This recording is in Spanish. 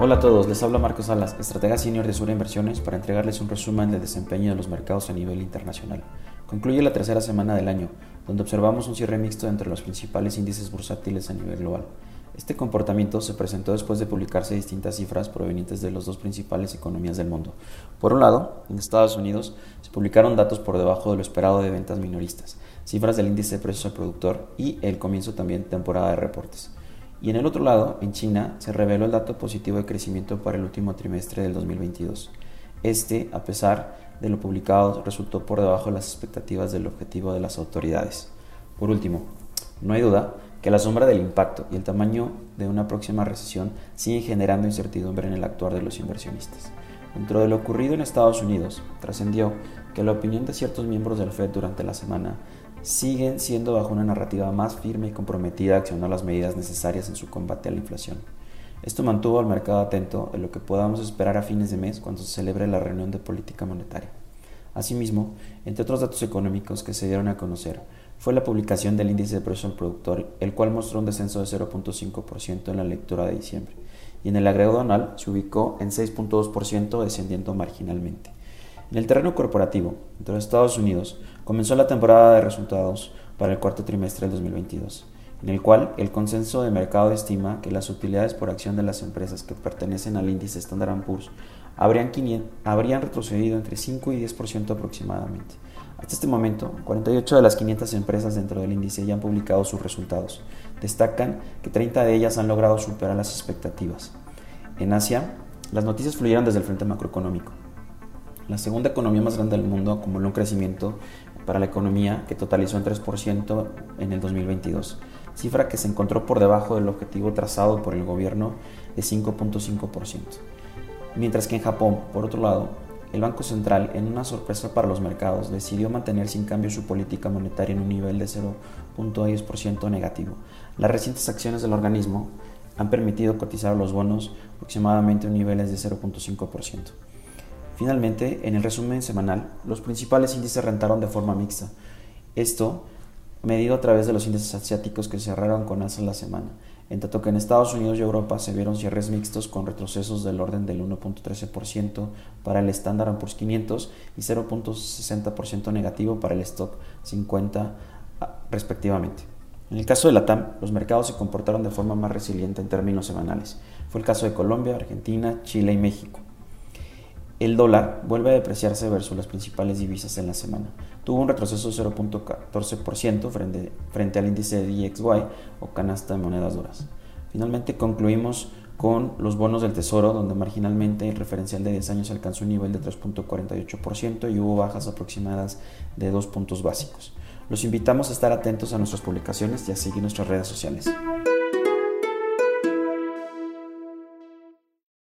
Hola a todos, les habla Marcos Salas, estratega senior de Sura Inversiones, para entregarles un resumen del desempeño de los mercados a nivel internacional. Concluye la tercera semana del año, donde observamos un cierre mixto entre los principales índices bursátiles a nivel global. Este comportamiento se presentó después de publicarse distintas cifras provenientes de las dos principales economías del mundo. Por un lado, en Estados Unidos se publicaron datos por debajo de lo esperado de ventas minoristas, cifras del índice de precios al productor y el comienzo también temporada de reportes. Y en el otro lado, en China, se reveló el dato positivo de crecimiento para el último trimestre del 2022. Este, a pesar de lo publicado, resultó por debajo de las expectativas del objetivo de las autoridades. Por último, no hay duda que la sombra del impacto y el tamaño de una próxima recesión siguen generando incertidumbre en el actuar de los inversionistas. Dentro de lo ocurrido en Estados Unidos, trascendió que la opinión de ciertos miembros del Fed durante la semana siguen siendo bajo una narrativa más firme y comprometida a accionar las medidas necesarias en su combate a la inflación. Esto mantuvo al mercado atento de lo que podamos esperar a fines de mes cuando se celebre la reunión de política monetaria. Asimismo, entre otros datos económicos que se dieron a conocer, fue la publicación del índice de precio al productor, el cual mostró un descenso de 0.5% en la lectura de diciembre, y en el agregado anual se ubicó en 6.2% descendiendo marginalmente. En el terreno corporativo, entre los Estados Unidos, comenzó la temporada de resultados para el cuarto trimestre del 2022, en el cual el consenso de mercado estima que las utilidades por acción de las empresas que pertenecen al índice Standard Poor's habrían, habrían retrocedido entre 5 y 10% aproximadamente. Hasta este momento, 48 de las 500 empresas dentro del índice ya han publicado sus resultados. Destacan que 30 de ellas han logrado superar las expectativas. En Asia, las noticias fluyeron desde el frente macroeconómico. La segunda economía más grande del mundo acumuló un crecimiento para la economía que totalizó en 3% en el 2022, cifra que se encontró por debajo del objetivo trazado por el gobierno de 5.5%. Mientras que en Japón, por otro lado, el Banco Central, en una sorpresa para los mercados, decidió mantener sin cambio su política monetaria en un nivel de 0.10% negativo. Las recientes acciones del organismo han permitido cotizar los bonos aproximadamente a niveles de 0.5%. Finalmente, en el resumen semanal, los principales índices rentaron de forma mixta. Esto medido a través de los índices asiáticos que cerraron con alza la semana, en tanto que en Estados Unidos y Europa se vieron cierres mixtos con retrocesos del orden del 1.13% para el Standard Poor's 500 y 0.60% negativo para el Stock 50 ah, respectivamente. En el caso de la TAM, los mercados se comportaron de forma más resiliente en términos semanales. Fue el caso de Colombia, Argentina, Chile y México. El dólar vuelve a depreciarse versus las principales divisas en la semana. Tuvo un retroceso de 0.14% frente, frente al índice de DXY o canasta de monedas duras. Finalmente concluimos con los bonos del Tesoro, donde marginalmente el referencial de 10 años alcanzó un nivel de 3.48% y hubo bajas aproximadas de 2 puntos básicos. Los invitamos a estar atentos a nuestras publicaciones y a seguir nuestras redes sociales.